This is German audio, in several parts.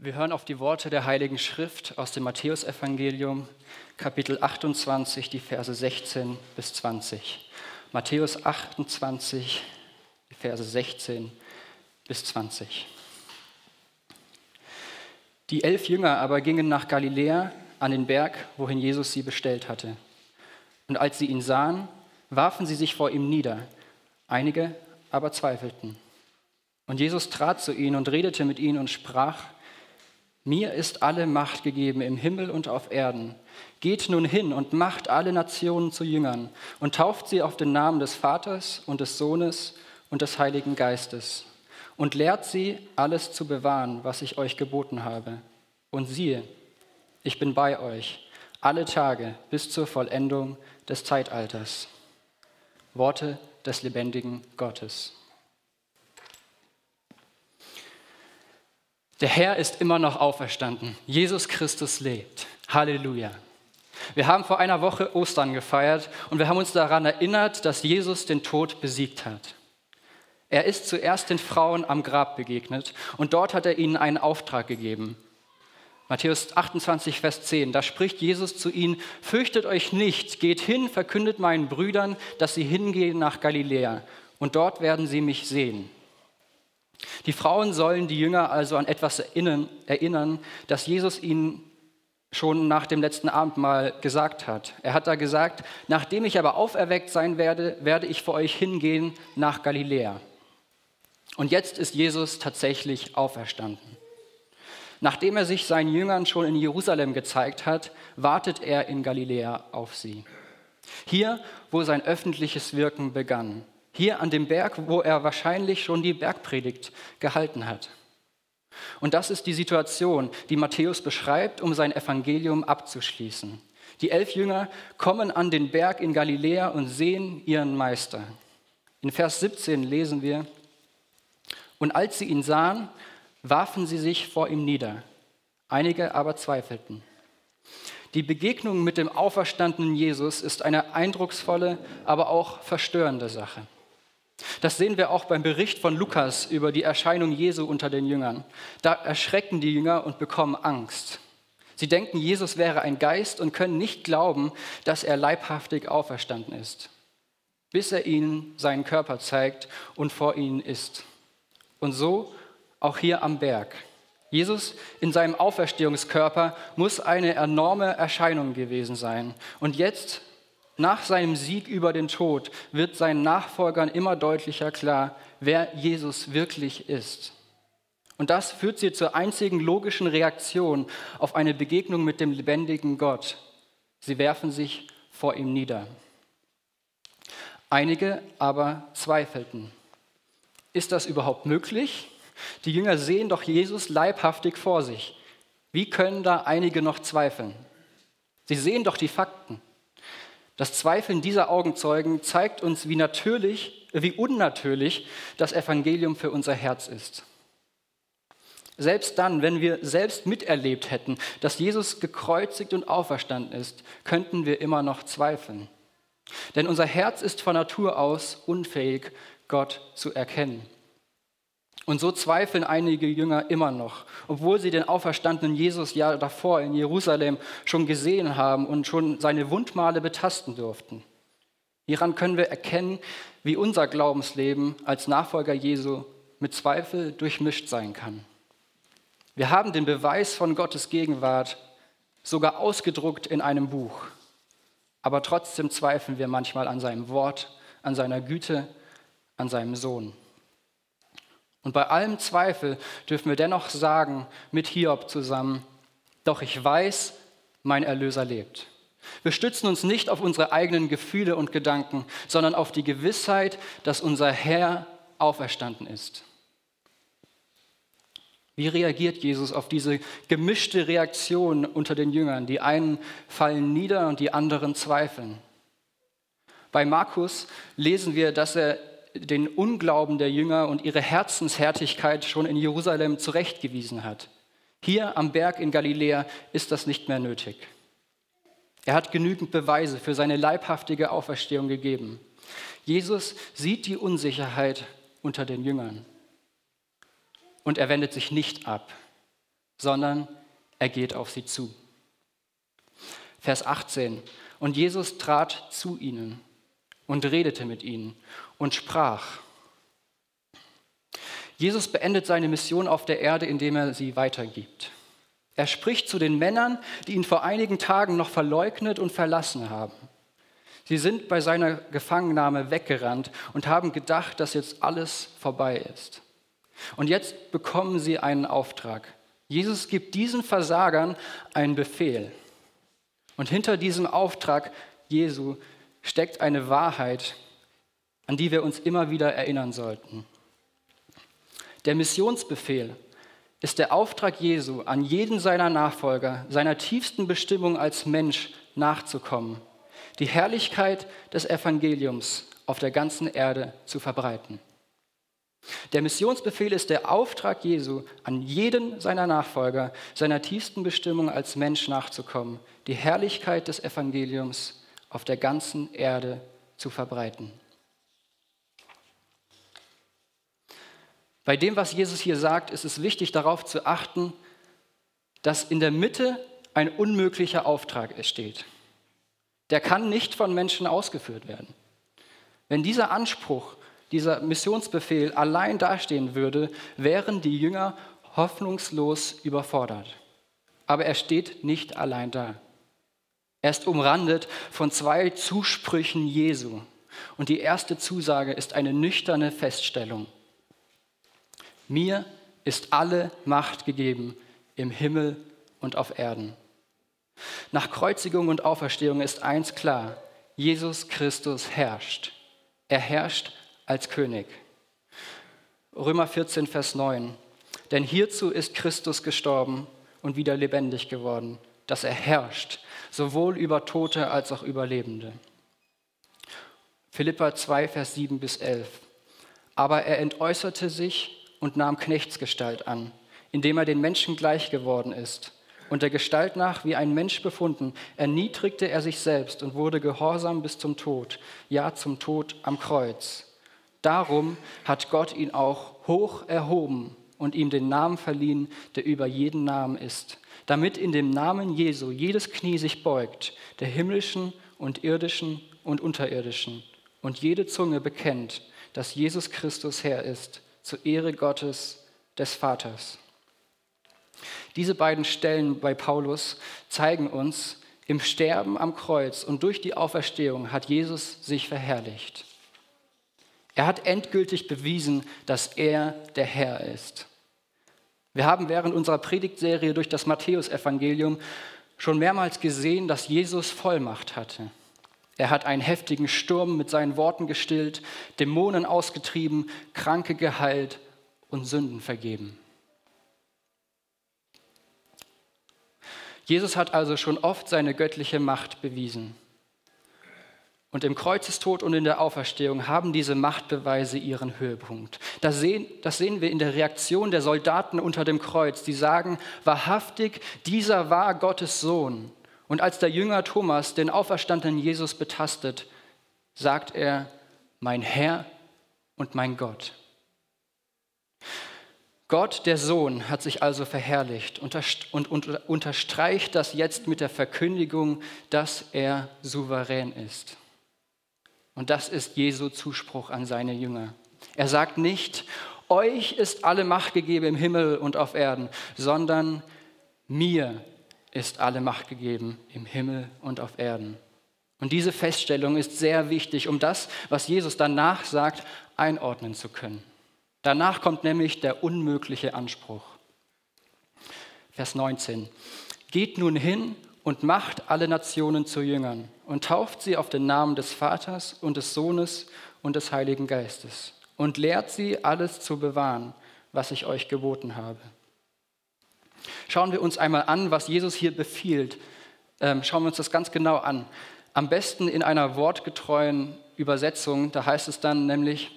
Wir hören auf die Worte der Heiligen Schrift aus dem Matthäusevangelium, Kapitel 28, die Verse 16 bis 20. Matthäus 28, die Verse 16 bis 20. Die elf Jünger aber gingen nach Galiläa an den Berg, wohin Jesus sie bestellt hatte. Und als sie ihn sahen, warfen sie sich vor ihm nieder. Einige aber zweifelten. Und Jesus trat zu ihnen und redete mit ihnen und sprach, mir ist alle Macht gegeben im Himmel und auf Erden. Geht nun hin und macht alle Nationen zu Jüngern und tauft sie auf den Namen des Vaters und des Sohnes und des Heiligen Geistes und lehrt sie, alles zu bewahren, was ich euch geboten habe. Und siehe, ich bin bei euch alle Tage bis zur Vollendung des Zeitalters. Worte des lebendigen Gottes. Der Herr ist immer noch auferstanden. Jesus Christus lebt. Halleluja. Wir haben vor einer Woche Ostern gefeiert und wir haben uns daran erinnert, dass Jesus den Tod besiegt hat. Er ist zuerst den Frauen am Grab begegnet und dort hat er ihnen einen Auftrag gegeben. Matthäus 28, Vers 10, da spricht Jesus zu ihnen, fürchtet euch nicht, geht hin, verkündet meinen Brüdern, dass sie hingehen nach Galiläa und dort werden sie mich sehen. Die Frauen sollen die Jünger also an etwas erinnern, das Jesus ihnen schon nach dem letzten Abendmahl gesagt hat. Er hat da gesagt, nachdem ich aber auferweckt sein werde, werde ich vor euch hingehen nach Galiläa. Und jetzt ist Jesus tatsächlich auferstanden. Nachdem er sich seinen Jüngern schon in Jerusalem gezeigt hat, wartet er in Galiläa auf sie. Hier, wo sein öffentliches Wirken begann. Hier an dem Berg, wo er wahrscheinlich schon die Bergpredigt gehalten hat. Und das ist die Situation, die Matthäus beschreibt, um sein Evangelium abzuschließen. Die elf Jünger kommen an den Berg in Galiläa und sehen ihren Meister. In Vers 17 lesen wir, und als sie ihn sahen, warfen sie sich vor ihm nieder. Einige aber zweifelten. Die Begegnung mit dem auferstandenen Jesus ist eine eindrucksvolle, aber auch verstörende Sache. Das sehen wir auch beim Bericht von Lukas über die Erscheinung Jesu unter den Jüngern. Da erschrecken die Jünger und bekommen Angst. Sie denken, Jesus wäre ein Geist und können nicht glauben, dass er leibhaftig auferstanden ist, bis er ihnen seinen Körper zeigt und vor ihnen ist. Und so auch hier am Berg. Jesus in seinem Auferstehungskörper muss eine enorme Erscheinung gewesen sein. Und jetzt nach seinem Sieg über den Tod wird seinen Nachfolgern immer deutlicher klar, wer Jesus wirklich ist. Und das führt sie zur einzigen logischen Reaktion auf eine Begegnung mit dem lebendigen Gott. Sie werfen sich vor ihm nieder. Einige aber zweifelten. Ist das überhaupt möglich? Die Jünger sehen doch Jesus leibhaftig vor sich. Wie können da einige noch zweifeln? Sie sehen doch die Fakten. Das Zweifeln dieser Augenzeugen zeigt uns, wie natürlich, wie unnatürlich das Evangelium für unser Herz ist. Selbst dann, wenn wir selbst miterlebt hätten, dass Jesus gekreuzigt und auferstanden ist, könnten wir immer noch zweifeln. Denn unser Herz ist von Natur aus unfähig, Gott zu erkennen. Und so zweifeln einige Jünger immer noch, obwohl sie den auferstandenen Jesus ja davor in Jerusalem schon gesehen haben und schon seine Wundmale betasten durften. Hieran können wir erkennen, wie unser Glaubensleben als Nachfolger Jesu mit Zweifel durchmischt sein kann. Wir haben den Beweis von Gottes Gegenwart sogar ausgedruckt in einem Buch, aber trotzdem zweifeln wir manchmal an seinem Wort, an seiner Güte, an seinem Sohn. Und bei allem Zweifel dürfen wir dennoch sagen, mit Hiob zusammen, doch ich weiß, mein Erlöser lebt. Wir stützen uns nicht auf unsere eigenen Gefühle und Gedanken, sondern auf die Gewissheit, dass unser Herr auferstanden ist. Wie reagiert Jesus auf diese gemischte Reaktion unter den Jüngern? Die einen fallen nieder und die anderen zweifeln. Bei Markus lesen wir, dass er den Unglauben der Jünger und ihre Herzenshärtigkeit schon in Jerusalem zurechtgewiesen hat. Hier am Berg in Galiläa ist das nicht mehr nötig. Er hat genügend Beweise für seine leibhaftige Auferstehung gegeben. Jesus sieht die Unsicherheit unter den Jüngern und er wendet sich nicht ab. sondern er geht auf sie zu. Vers 18. Und Jesus trat zu ihnen und redete mit ihnen und sprach. Jesus beendet seine Mission auf der Erde, indem er sie weitergibt. Er spricht zu den Männern, die ihn vor einigen Tagen noch verleugnet und verlassen haben. Sie sind bei seiner Gefangennahme weggerannt und haben gedacht, dass jetzt alles vorbei ist. Und jetzt bekommen sie einen Auftrag. Jesus gibt diesen Versagern einen Befehl. Und hinter diesem Auftrag Jesu steckt eine Wahrheit, an die wir uns immer wieder erinnern sollten. Der Missionsbefehl ist der Auftrag Jesu an jeden seiner Nachfolger, seiner tiefsten Bestimmung als Mensch nachzukommen, die Herrlichkeit des Evangeliums auf der ganzen Erde zu verbreiten. Der Missionsbefehl ist der Auftrag Jesu an jeden seiner Nachfolger, seiner tiefsten Bestimmung als Mensch nachzukommen, die Herrlichkeit des Evangeliums auf der ganzen Erde zu verbreiten. Bei dem, was Jesus hier sagt, ist es wichtig darauf zu achten, dass in der Mitte ein unmöglicher Auftrag steht. Der kann nicht von Menschen ausgeführt werden. Wenn dieser Anspruch, dieser Missionsbefehl allein dastehen würde, wären die Jünger hoffnungslos überfordert. Aber er steht nicht allein da. Er ist umrandet von zwei Zusprüchen Jesu. Und die erste Zusage ist eine nüchterne Feststellung. Mir ist alle Macht gegeben im Himmel und auf Erden. Nach Kreuzigung und Auferstehung ist eins klar, Jesus Christus herrscht. Er herrscht als König. Römer 14, Vers 9. Denn hierzu ist Christus gestorben und wieder lebendig geworden, dass er herrscht, sowohl über Tote als auch über Lebende. Philippa 2, Vers 7 bis 11. Aber er entäußerte sich und nahm Knechtsgestalt an, indem er den Menschen gleich geworden ist. Und der Gestalt nach wie ein Mensch befunden, erniedrigte er sich selbst und wurde gehorsam bis zum Tod, ja zum Tod am Kreuz. Darum hat Gott ihn auch hoch erhoben und ihm den Namen verliehen, der über jeden Namen ist, damit in dem Namen Jesu jedes Knie sich beugt, der himmlischen und irdischen und unterirdischen, und jede Zunge bekennt, dass Jesus Christus Herr ist, zur Ehre Gottes des Vaters. Diese beiden Stellen bei Paulus zeigen uns, im Sterben am Kreuz und durch die Auferstehung hat Jesus sich verherrlicht. Er hat endgültig bewiesen, dass er der Herr ist. Wir haben während unserer Predigtserie durch das Matthäusevangelium schon mehrmals gesehen, dass Jesus Vollmacht hatte. Er hat einen heftigen Sturm mit seinen Worten gestillt, Dämonen ausgetrieben, Kranke geheilt und Sünden vergeben. Jesus hat also schon oft seine göttliche Macht bewiesen. Und im Kreuzestod und in der Auferstehung haben diese Machtbeweise ihren Höhepunkt. Das sehen, das sehen wir in der Reaktion der Soldaten unter dem Kreuz. Die sagen, wahrhaftig, dieser war Gottes Sohn. Und als der Jünger Thomas den auferstandenen Jesus betastet, sagt er, mein Herr und mein Gott. Gott, der Sohn, hat sich also verherrlicht und unterstreicht das jetzt mit der Verkündigung, dass er souverän ist. Und das ist Jesu Zuspruch an seine Jünger. Er sagt nicht, euch ist alle Macht gegeben im Himmel und auf Erden, sondern mir ist alle Macht gegeben im Himmel und auf Erden. Und diese Feststellung ist sehr wichtig, um das, was Jesus danach sagt, einordnen zu können. Danach kommt nämlich der unmögliche Anspruch. Vers 19. Geht nun hin und macht alle Nationen zu Jüngern und tauft sie auf den Namen des Vaters und des Sohnes und des Heiligen Geistes und lehrt sie alles zu bewahren, was ich euch geboten habe. Schauen wir uns einmal an, was Jesus hier befiehlt. Ähm, schauen wir uns das ganz genau an. Am besten in einer wortgetreuen Übersetzung, da heißt es dann nämlich,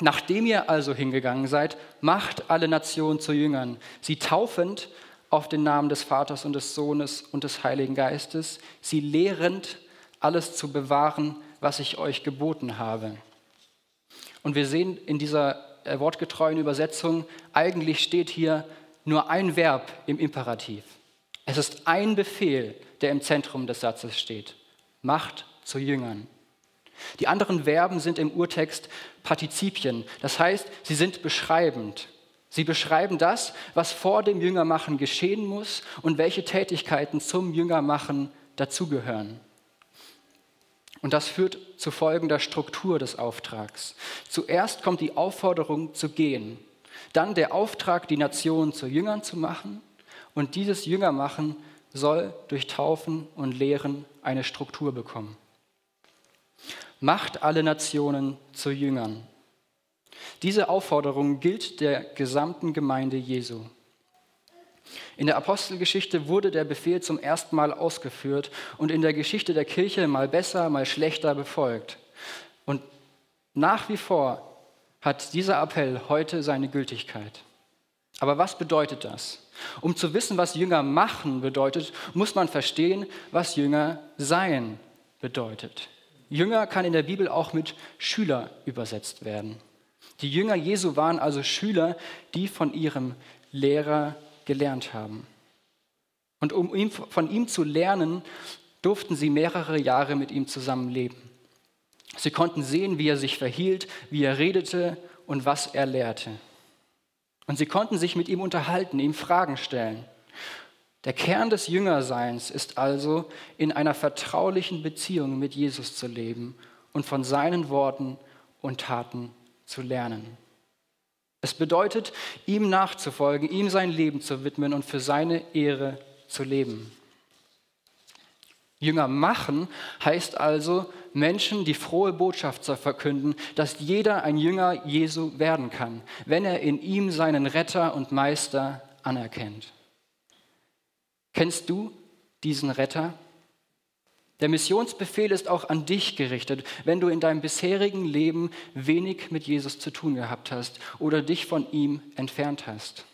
nachdem ihr also hingegangen seid, macht alle Nationen zu Jüngern, sie taufend auf den Namen des Vaters und des Sohnes und des Heiligen Geistes, sie lehrend alles zu bewahren, was ich euch geboten habe. Und wir sehen in dieser äh, wortgetreuen Übersetzung, eigentlich steht hier, nur ein Verb im Imperativ. Es ist ein Befehl, der im Zentrum des Satzes steht. Macht zu Jüngern. Die anderen Verben sind im Urtext Partizipien, das heißt, sie sind beschreibend. Sie beschreiben das, was vor dem Jüngermachen geschehen muss und welche Tätigkeiten zum Jüngermachen dazugehören. Und das führt zu folgender Struktur des Auftrags. Zuerst kommt die Aufforderung zu gehen, dann der Auftrag, die Nation zu Jüngern zu machen und dieses Jüngermachen soll durch Taufen und Lehren eine Struktur bekommen. Macht alle Nationen zu Jüngern. Diese Aufforderung gilt der gesamten Gemeinde Jesu. In der Apostelgeschichte wurde der Befehl zum ersten Mal ausgeführt und in der Geschichte der Kirche mal besser, mal schlechter befolgt. Und nach wie vor hat dieser Appell heute seine Gültigkeit. Aber was bedeutet das? Um zu wissen, was Jünger machen bedeutet, muss man verstehen, was Jünger sein bedeutet. Jünger kann in der Bibel auch mit Schüler übersetzt werden. Die Jünger Jesu waren also Schüler, die von ihrem Lehrer gelernt haben. Und um von ihm zu lernen, durften sie mehrere Jahre mit ihm zusammenleben. Sie konnten sehen, wie er sich verhielt, wie er redete und was er lehrte. Und sie konnten sich mit ihm unterhalten, ihm Fragen stellen. Der Kern des Jüngerseins ist also, in einer vertraulichen Beziehung mit Jesus zu leben und von seinen Worten und Taten zu lernen. Es bedeutet, ihm nachzufolgen, ihm sein Leben zu widmen und für seine Ehre zu leben. Jünger machen heißt also, Menschen die frohe Botschaft zu verkünden, dass jeder ein Jünger Jesu werden kann, wenn er in ihm seinen Retter und Meister anerkennt. Kennst du diesen Retter? Der Missionsbefehl ist auch an dich gerichtet, wenn du in deinem bisherigen Leben wenig mit Jesus zu tun gehabt hast oder dich von ihm entfernt hast.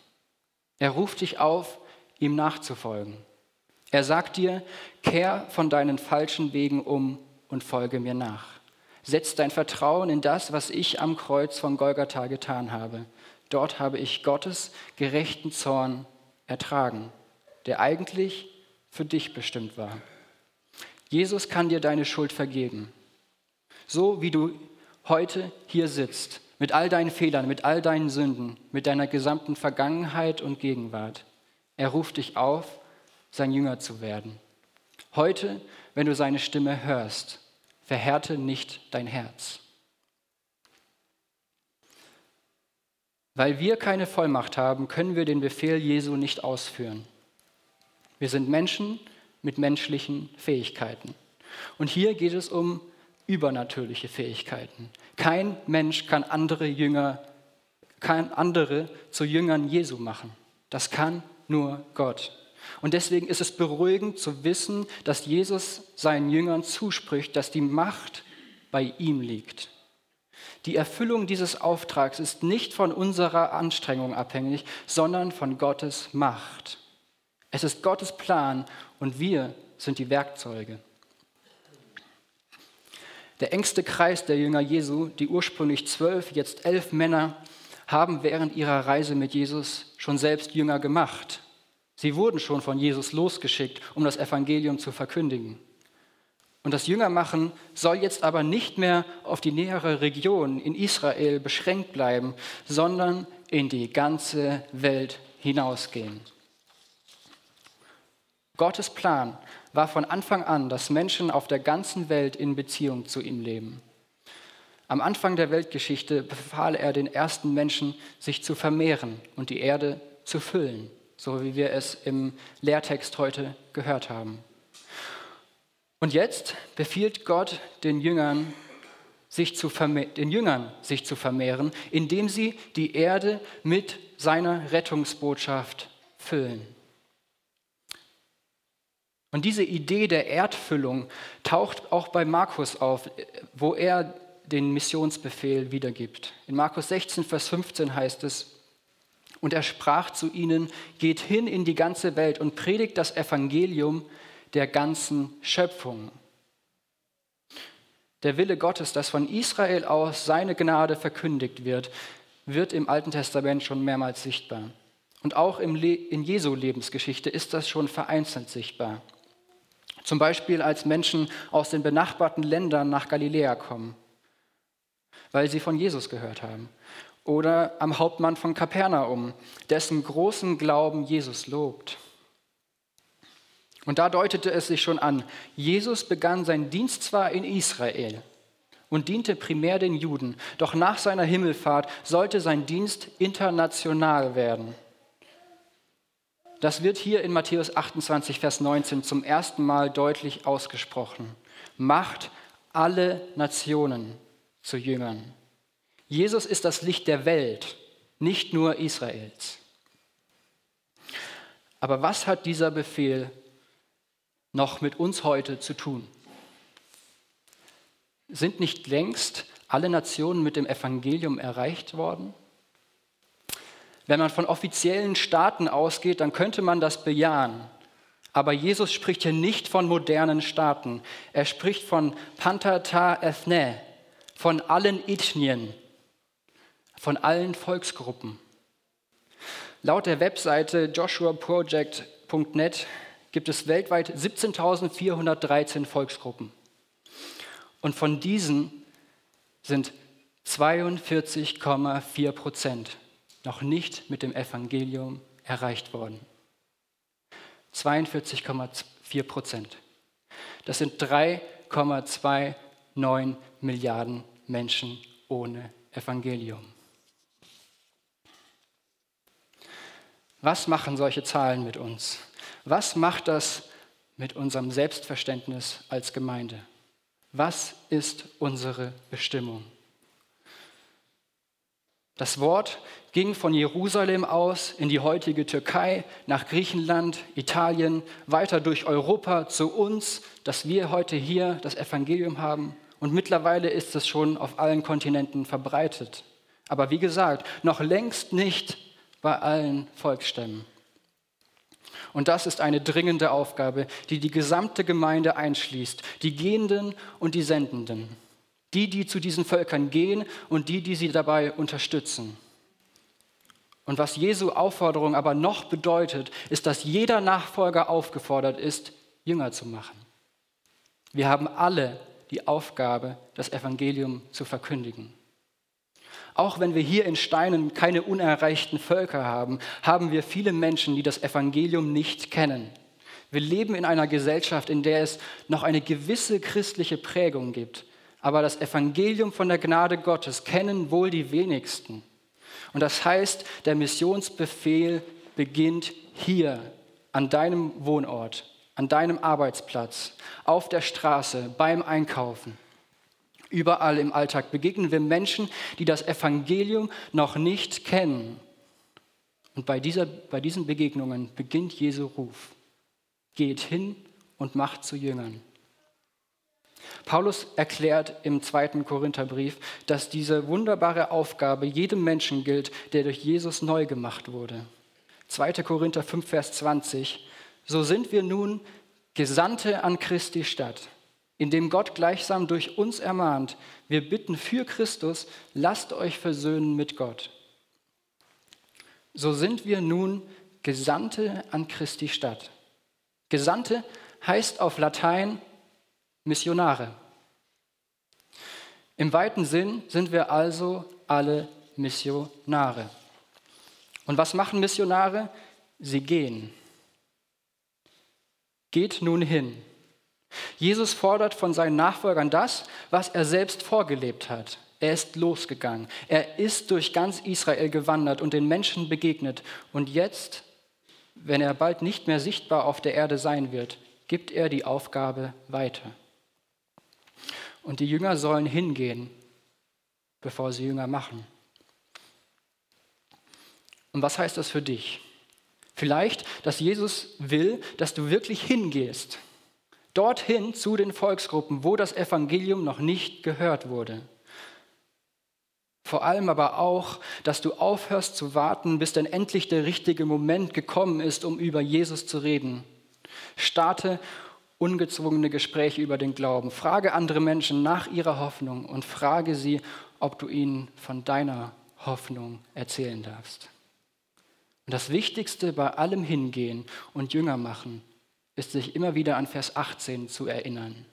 Er ruft dich auf, ihm nachzufolgen. Er sagt dir, kehr von deinen falschen Wegen um und folge mir nach. Setz dein Vertrauen in das, was ich am Kreuz von Golgatha getan habe. Dort habe ich Gottes gerechten Zorn ertragen, der eigentlich für dich bestimmt war. Jesus kann dir deine Schuld vergeben. So wie du heute hier sitzt, mit all deinen Fehlern, mit all deinen Sünden, mit deiner gesamten Vergangenheit und Gegenwart. Er ruft dich auf, sein Jünger zu werden. Heute, wenn du seine Stimme hörst, verhärte nicht dein Herz. Weil wir keine Vollmacht haben, können wir den Befehl Jesu nicht ausführen. Wir sind Menschen mit menschlichen Fähigkeiten. Und hier geht es um übernatürliche Fähigkeiten. Kein Mensch kann andere Jünger, kann andere zu Jüngern Jesu machen. Das kann nur Gott. Und deswegen ist es beruhigend zu wissen, dass Jesus seinen Jüngern zuspricht, dass die Macht bei ihm liegt. Die Erfüllung dieses Auftrags ist nicht von unserer Anstrengung abhängig, sondern von Gottes Macht. Es ist Gottes Plan und wir sind die Werkzeuge. Der engste Kreis der Jünger Jesu, die ursprünglich zwölf, jetzt elf Männer, haben während ihrer Reise mit Jesus schon selbst Jünger gemacht. Sie wurden schon von Jesus losgeschickt, um das Evangelium zu verkündigen. Und das Jüngermachen soll jetzt aber nicht mehr auf die nähere Region in Israel beschränkt bleiben, sondern in die ganze Welt hinausgehen. Gottes Plan war von Anfang an, dass Menschen auf der ganzen Welt in Beziehung zu ihm leben. Am Anfang der Weltgeschichte befahl er den ersten Menschen, sich zu vermehren und die Erde zu füllen, so wie wir es im Lehrtext heute gehört haben. Und jetzt befiehlt Gott den Jüngern, sich zu den Jüngern sich zu vermehren, indem sie die Erde mit seiner Rettungsbotschaft füllen. Und diese Idee der Erdfüllung taucht auch bei Markus auf, wo er den Missionsbefehl wiedergibt. In Markus 16, Vers 15 heißt es, und er sprach zu ihnen, geht hin in die ganze Welt und predigt das Evangelium der ganzen Schöpfung. Der Wille Gottes, dass von Israel aus seine Gnade verkündigt wird, wird im Alten Testament schon mehrmals sichtbar. Und auch im Le in Jesu Lebensgeschichte ist das schon vereinzelt sichtbar. Zum Beispiel als Menschen aus den benachbarten Ländern nach Galiläa kommen, weil sie von Jesus gehört haben. Oder am Hauptmann von Kapernaum, dessen großen Glauben Jesus lobt. Und da deutete es sich schon an, Jesus begann seinen Dienst zwar in Israel und diente primär den Juden, doch nach seiner Himmelfahrt sollte sein Dienst international werden. Das wird hier in Matthäus 28, Vers 19 zum ersten Mal deutlich ausgesprochen. Macht alle Nationen zu Jüngern. Jesus ist das Licht der Welt, nicht nur Israels. Aber was hat dieser Befehl noch mit uns heute zu tun? Sind nicht längst alle Nationen mit dem Evangelium erreicht worden? Wenn man von offiziellen Staaten ausgeht, dann könnte man das bejahen. Aber Jesus spricht hier nicht von modernen Staaten. Er spricht von Pantata Ethne, von allen Ethnien, von allen Volksgruppen. Laut der Webseite joshuaproject.net gibt es weltweit 17.413 Volksgruppen. Und von diesen sind 42,4 Prozent noch nicht mit dem Evangelium erreicht worden. 42,4 Prozent. Das sind 3,29 Milliarden Menschen ohne Evangelium. Was machen solche Zahlen mit uns? Was macht das mit unserem Selbstverständnis als Gemeinde? Was ist unsere Bestimmung? Das Wort ging von Jerusalem aus in die heutige Türkei, nach Griechenland, Italien, weiter durch Europa zu uns, dass wir heute hier das Evangelium haben. Und mittlerweile ist es schon auf allen Kontinenten verbreitet. Aber wie gesagt, noch längst nicht bei allen Volksstämmen. Und das ist eine dringende Aufgabe, die die gesamte Gemeinde einschließt, die Gehenden und die Sendenden, die, die zu diesen Völkern gehen und die, die sie dabei unterstützen. Und was Jesu Aufforderung aber noch bedeutet, ist, dass jeder Nachfolger aufgefordert ist, Jünger zu machen. Wir haben alle die Aufgabe, das Evangelium zu verkündigen. Auch wenn wir hier in Steinen keine unerreichten Völker haben, haben wir viele Menschen, die das Evangelium nicht kennen. Wir leben in einer Gesellschaft, in der es noch eine gewisse christliche Prägung gibt. Aber das Evangelium von der Gnade Gottes kennen wohl die wenigsten. Und das heißt, der Missionsbefehl beginnt hier, an deinem Wohnort, an deinem Arbeitsplatz, auf der Straße, beim Einkaufen. Überall im Alltag begegnen wir Menschen, die das Evangelium noch nicht kennen. Und bei, dieser, bei diesen Begegnungen beginnt Jesu Ruf. Geht hin und macht zu Jüngern. Paulus erklärt im zweiten Korintherbrief, dass diese wunderbare Aufgabe jedem Menschen gilt, der durch Jesus neu gemacht wurde. 2. Korinther 5, Vers 20. So sind wir nun Gesandte an Christi Stadt indem Gott gleichsam durch uns ermahnt, wir bitten für Christus, lasst euch versöhnen mit Gott. So sind wir nun Gesandte an Christi Stadt. Gesandte heißt auf Latein Missionare. Im weiten Sinn sind wir also alle Missionare. Und was machen Missionare? Sie gehen. Geht nun hin. Jesus fordert von seinen Nachfolgern das, was er selbst vorgelebt hat. Er ist losgegangen. Er ist durch ganz Israel gewandert und den Menschen begegnet. Und jetzt, wenn er bald nicht mehr sichtbar auf der Erde sein wird, gibt er die Aufgabe weiter. Und die Jünger sollen hingehen, bevor sie Jünger machen. Und was heißt das für dich? Vielleicht, dass Jesus will, dass du wirklich hingehst dorthin zu den Volksgruppen, wo das Evangelium noch nicht gehört wurde. Vor allem aber auch, dass du aufhörst zu warten, bis dann endlich der richtige Moment gekommen ist, um über Jesus zu reden. Starte ungezwungene Gespräche über den Glauben. Frage andere Menschen nach ihrer Hoffnung und frage sie, ob du ihnen von deiner Hoffnung erzählen darfst. Und das Wichtigste bei allem Hingehen und Jünger machen ist sich immer wieder an Vers 18 zu erinnern.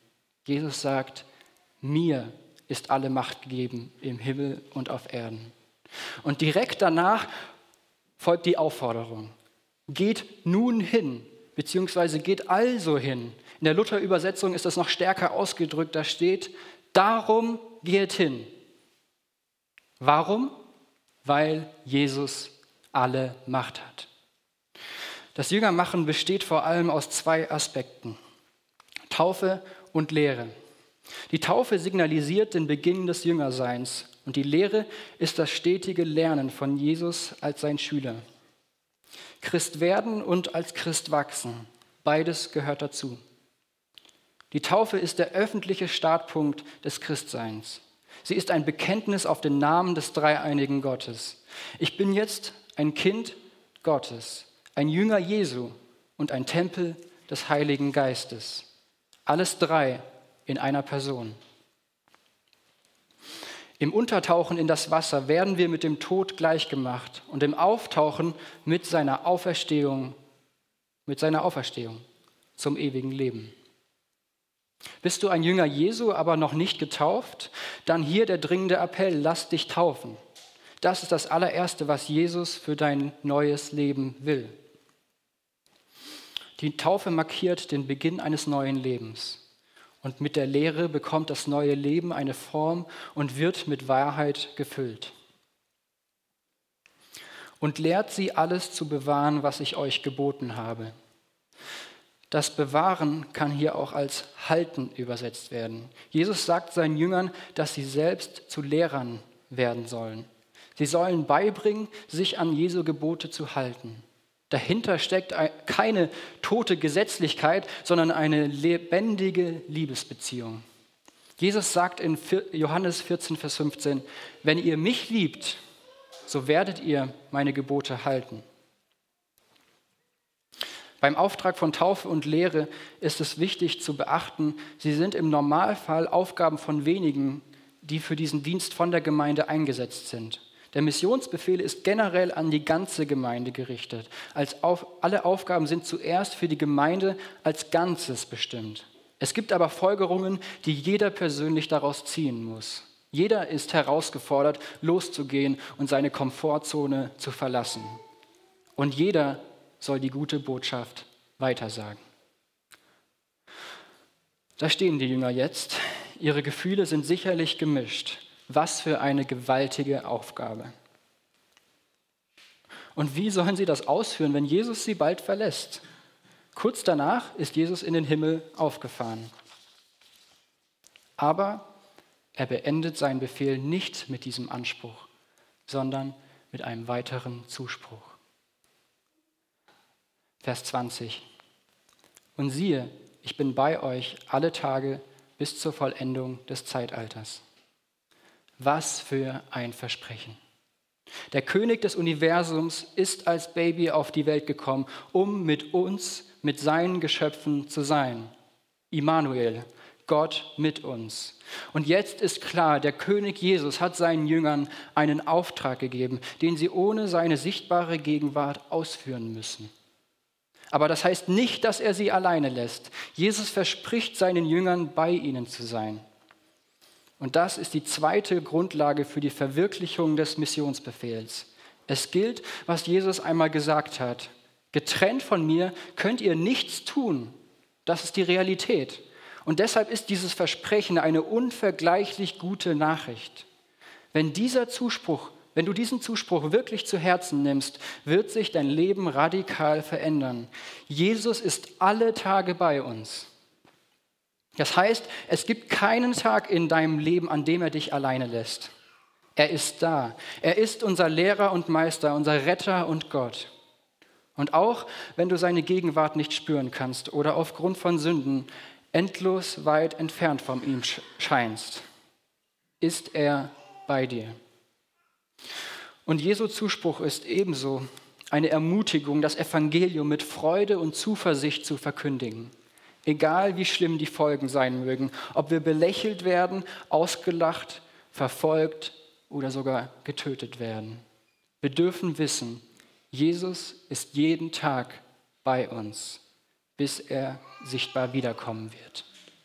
Jesus sagt, mir ist alle Macht gegeben im Himmel und auf Erden. Und direkt danach folgt die Aufforderung, geht nun hin, beziehungsweise geht also hin. In der Luther-Übersetzung ist das noch stärker ausgedrückt, da steht, darum geht hin. Warum? Weil Jesus alle Macht hat. Das Jüngermachen besteht vor allem aus zwei Aspekten. Taufe und Lehre. Die Taufe signalisiert den Beginn des Jüngerseins und die Lehre ist das stetige Lernen von Jesus als sein Schüler. Christ werden und als Christ wachsen, beides gehört dazu. Die Taufe ist der öffentliche Startpunkt des Christseins. Sie ist ein Bekenntnis auf den Namen des dreieinigen Gottes. Ich bin jetzt ein Kind Gottes ein Jünger Jesu und ein Tempel des Heiligen Geistes. Alles drei in einer Person. Im Untertauchen in das Wasser werden wir mit dem Tod gleichgemacht und im Auftauchen mit seiner Auferstehung, mit seiner Auferstehung zum ewigen Leben. Bist du ein Jünger Jesu, aber noch nicht getauft? Dann hier der dringende Appell, lass dich taufen. Das ist das allererste, was Jesus für dein neues Leben will. Die Taufe markiert den Beginn eines neuen Lebens. Und mit der Lehre bekommt das neue Leben eine Form und wird mit Wahrheit gefüllt. Und lehrt sie alles zu bewahren, was ich euch geboten habe. Das Bewahren kann hier auch als Halten übersetzt werden. Jesus sagt seinen Jüngern, dass sie selbst zu Lehrern werden sollen. Sie sollen beibringen, sich an Jesu Gebote zu halten. Dahinter steckt keine tote Gesetzlichkeit, sondern eine lebendige Liebesbeziehung. Jesus sagt in Johannes 14, Vers 15, wenn ihr mich liebt, so werdet ihr meine Gebote halten. Beim Auftrag von Taufe und Lehre ist es wichtig zu beachten, sie sind im Normalfall Aufgaben von wenigen, die für diesen Dienst von der Gemeinde eingesetzt sind. Der Missionsbefehl ist generell an die ganze Gemeinde gerichtet. Als auf, alle Aufgaben sind zuerst für die Gemeinde als Ganzes bestimmt. Es gibt aber Folgerungen, die jeder persönlich daraus ziehen muss. Jeder ist herausgefordert, loszugehen und seine Komfortzone zu verlassen. Und jeder soll die gute Botschaft weitersagen. Da stehen die Jünger jetzt. Ihre Gefühle sind sicherlich gemischt. Was für eine gewaltige Aufgabe. Und wie sollen sie das ausführen, wenn Jesus sie bald verlässt? Kurz danach ist Jesus in den Himmel aufgefahren. Aber er beendet seinen Befehl nicht mit diesem Anspruch, sondern mit einem weiteren Zuspruch. Vers 20. Und siehe, ich bin bei euch alle Tage bis zur Vollendung des Zeitalters. Was für ein Versprechen. Der König des Universums ist als Baby auf die Welt gekommen, um mit uns, mit seinen Geschöpfen zu sein. Immanuel, Gott mit uns. Und jetzt ist klar, der König Jesus hat seinen Jüngern einen Auftrag gegeben, den sie ohne seine sichtbare Gegenwart ausführen müssen. Aber das heißt nicht, dass er sie alleine lässt. Jesus verspricht seinen Jüngern, bei ihnen zu sein. Und das ist die zweite Grundlage für die Verwirklichung des Missionsbefehls. Es gilt, was Jesus einmal gesagt hat. Getrennt von mir könnt ihr nichts tun. Das ist die Realität. Und deshalb ist dieses Versprechen eine unvergleichlich gute Nachricht. Wenn dieser Zuspruch, wenn du diesen Zuspruch wirklich zu Herzen nimmst, wird sich dein Leben radikal verändern. Jesus ist alle Tage bei uns. Das heißt, es gibt keinen Tag in deinem Leben, an dem er dich alleine lässt. Er ist da. Er ist unser Lehrer und Meister, unser Retter und Gott. Und auch wenn du seine Gegenwart nicht spüren kannst oder aufgrund von Sünden endlos weit entfernt von ihm scheinst, ist er bei dir. Und Jesu Zuspruch ist ebenso eine Ermutigung, das Evangelium mit Freude und Zuversicht zu verkündigen egal wie schlimm die Folgen sein mögen, ob wir belächelt werden, ausgelacht, verfolgt oder sogar getötet werden. Wir dürfen wissen, Jesus ist jeden Tag bei uns, bis er sichtbar wiederkommen wird.